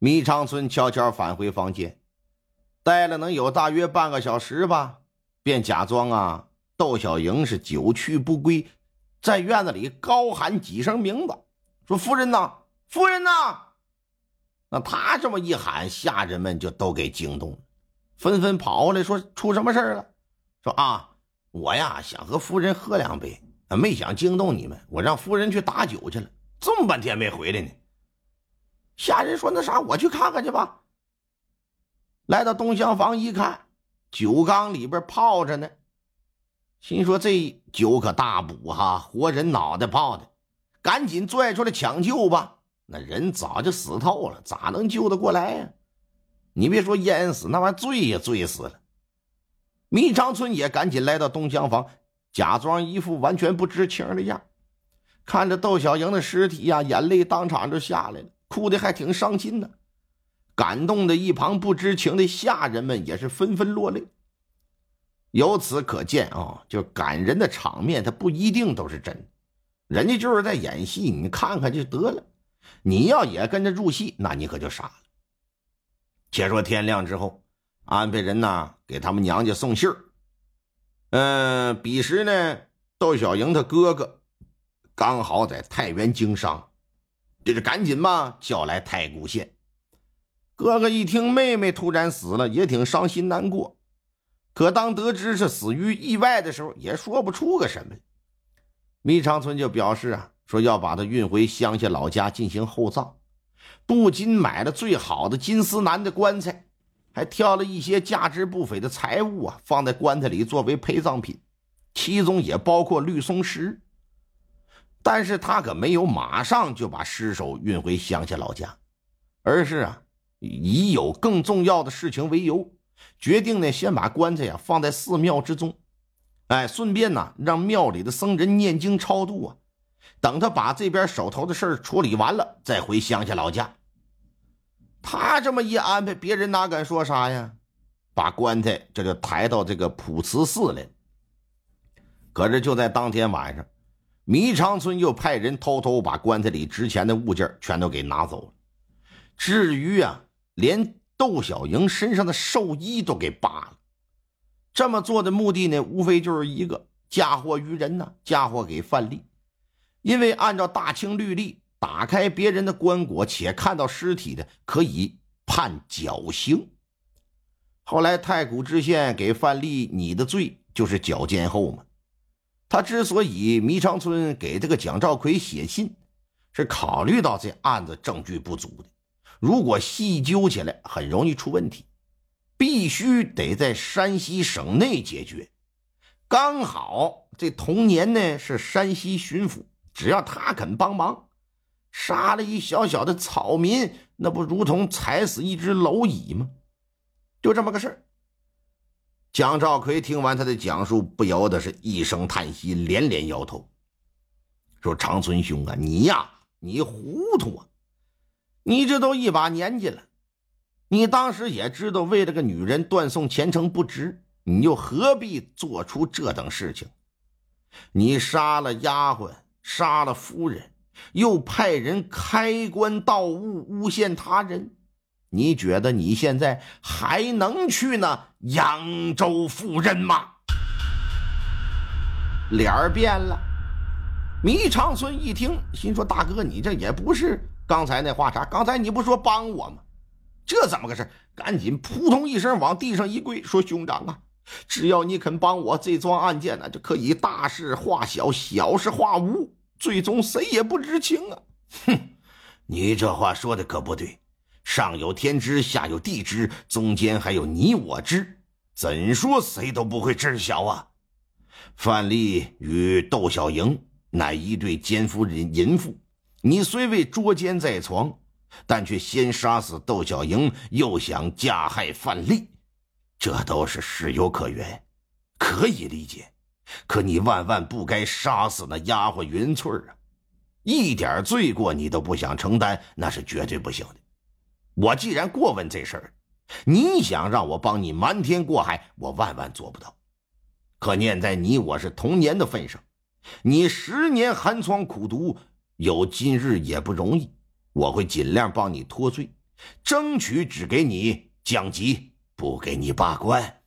米长春悄悄返回房间，待了能有大约半个小时吧，便假装啊窦小莹是久去不归，在院子里高喊几声名字，说：“夫人呐，夫人呐！”那他这么一喊，下人们就都给惊动了，纷纷跑过来说：“出什么事了？”说：“啊，我呀想和夫人喝两杯，没想惊动你们，我让夫人去打酒去了。”这么半天没回来呢，下人说：“那啥，我去看看去吧。”来到东厢房一看，酒缸里边泡着呢，心说：“这酒可大补哈，活人脑袋泡的，赶紧拽出来抢救吧。”那人早就死透了，咋能救得过来呀？你别说淹死，那玩意醉也醉死了。米长春也赶紧来到东厢房，假装一副完全不知情的样。看着窦小莹的尸体呀，眼泪当场就下来了，哭的还挺伤心呢。感动的一旁不知情的下人们也是纷纷落泪。由此可见啊，就感人的场面，它不一定都是真，人家就是在演戏，你看看就得了。你要也跟着入戏，那你可就傻了。且说天亮之后，安排人呢给他们娘家送信儿。嗯，彼时呢，窦小莹她哥哥。刚好在太原经商，这就赶紧吧叫来太谷县。哥哥一听妹妹突然死了，也挺伤心难过。可当得知是死于意外的时候，也说不出个什么。米长春就表示啊，说要把她运回乡下老家进行厚葬，不仅买了最好的金丝楠的棺材，还挑了一些价值不菲的财物啊，放在棺材里作为陪葬品，其中也包括绿松石。但是他可没有马上就把尸首运回乡下老家，而是啊，以有更重要的事情为由，决定呢先把棺材呀放在寺庙之中，哎，顺便呢让庙里的僧人念经超度啊。等他把这边手头的事处理完了，再回乡下老家。他这么一安排，别人哪敢说啥呀？把棺材这就抬到这个普慈寺来。可是就在当天晚上。米长春又派人偷偷把棺材里值钱的物件全都给拿走了，至于啊，连窦小莹身上的寿衣都给扒了。这么做的目的呢，无非就是一个嫁祸于人呢，嫁祸给范蠡。因为按照大清律例，打开别人的棺椁且看到尸体的，可以判绞刑。后来太谷知县给范蠡拟的罪就是绞监后嘛。他之所以迷长春给这个蒋兆奎写信，是考虑到这案子证据不足的，如果细究起来很容易出问题，必须得在山西省内解决。刚好这同年呢是山西巡抚，只要他肯帮忙，杀了一小小的草民，那不如同踩死一只蝼蚁吗？就这么个事儿。蒋兆奎听完他的讲述，不由得是一声叹息，连连摇头，说：“长春兄啊，你呀，你糊涂啊！你这都一把年纪了，你当时也知道为了个女人断送前程不值，你又何必做出这等事情？你杀了丫鬟，杀了夫人，又派人开棺盗物，诬陷他人。”你觉得你现在还能去那扬州赴任吗？脸儿变了。米长春一听，心说：“大哥，你这也不是刚才那话茬。刚才你不说帮我吗？这怎么个事？赶紧扑通一声往地上一跪，说：‘兄长啊，只要你肯帮我，这桩案件呢就可以大事化小，小事化无，最终谁也不知情啊！’哼，你这话说的可不对。”上有天知，下有地知，中间还有你我知，怎说谁都不会知晓啊！范丽与窦小莹乃一对奸夫淫淫妇，你虽未捉奸在床，但却先杀死窦小莹，又想加害范丽，这都是事有可原，可以理解。可你万万不该杀死那丫鬟云翠啊！一点罪过你都不想承担，那是绝对不行的。我既然过问这事儿，你想让我帮你瞒天过海，我万万做不到。可念在你我是同年的份上，你十年寒窗苦读，有今日也不容易。我会尽量帮你脱罪，争取只给你降级，不给你罢官。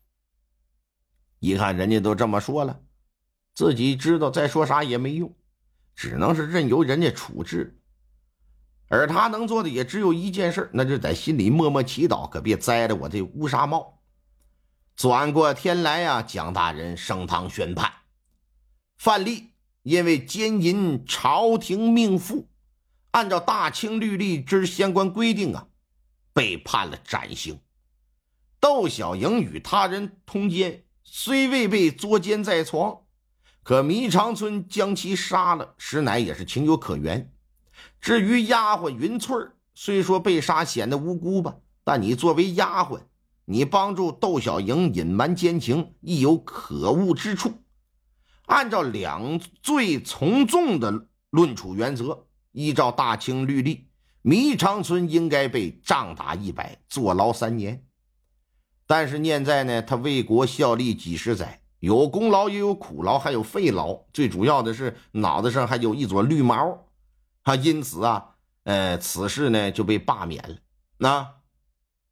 一看人家都这么说了，自己知道再说啥也没用，只能是任由人家处置。而他能做的也只有一件事，那就在心里默默祈祷，可别栽了我这乌纱帽。转过天来呀，蒋大人升堂宣判，范蠡因为奸淫朝廷命妇，按照大清律例之相关规定啊，被判了斩刑。窦小莹与他人通奸，虽未被捉奸在床，可迷长春将其杀了，实乃也是情有可原。至于丫鬟云翠虽说被杀显得无辜吧，但你作为丫鬟。你帮助窦小莹隐瞒奸情，亦有可恶之处。按照两罪从重的论处原则，依照大清律例，迷长春应该被杖打一百，坐牢三年。但是念在呢，他为国效力几十载，有功劳也有苦劳，还有废劳，最主要的是脑袋上还有一撮绿毛，他因此啊，呃，此事呢就被罢免了。那。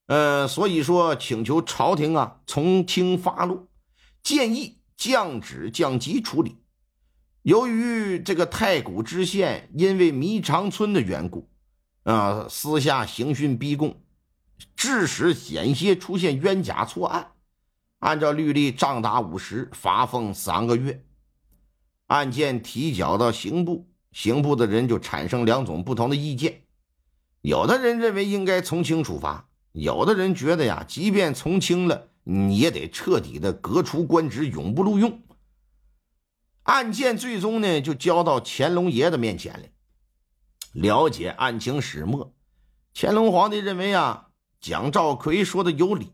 呃，所以说请求朝廷啊从轻发落，建议降旨降级处理。由于这个太谷知县因为迷长春的缘故，啊，私下刑讯逼供，致使险些出现冤假错案。按照律例，杖打五十，罚俸三个月。案件提交到刑部，刑部的人就产生两种不同的意见。有的人认为应该从轻处罚。有的人觉得呀，即便从轻了，你也得彻底的革除官职，永不录用。案件最终呢，就交到乾隆爷的面前了。了解案情始末，乾隆皇帝认为啊，蒋兆奎说的有理，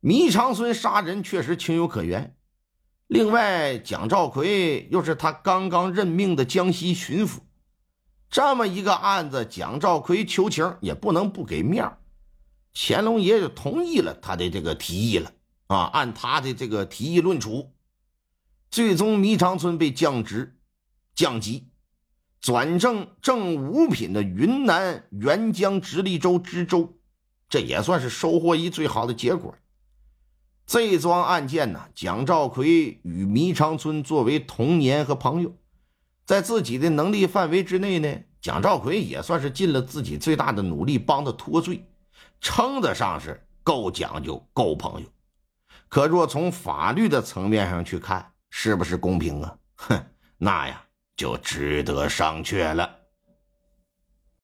迷长孙杀人确实情有可原。另外，蒋兆奎又是他刚刚任命的江西巡抚，这么一个案子，蒋兆奎求情也不能不给面儿。乾隆爷就同意了他的这个提议了啊，按他的这个提议论处，最终迷长春被降职、降级，转正正五品的云南沅江直隶州知州，这也算是收获一最好的结果。这桩案件呢，蒋兆奎与迷长春作为童年和朋友，在自己的能力范围之内呢，蒋兆奎也算是尽了自己最大的努力帮他脱罪。称得上是够讲究、够朋友，可若从法律的层面上去看，是不是公平啊？哼，那呀就值得商榷了。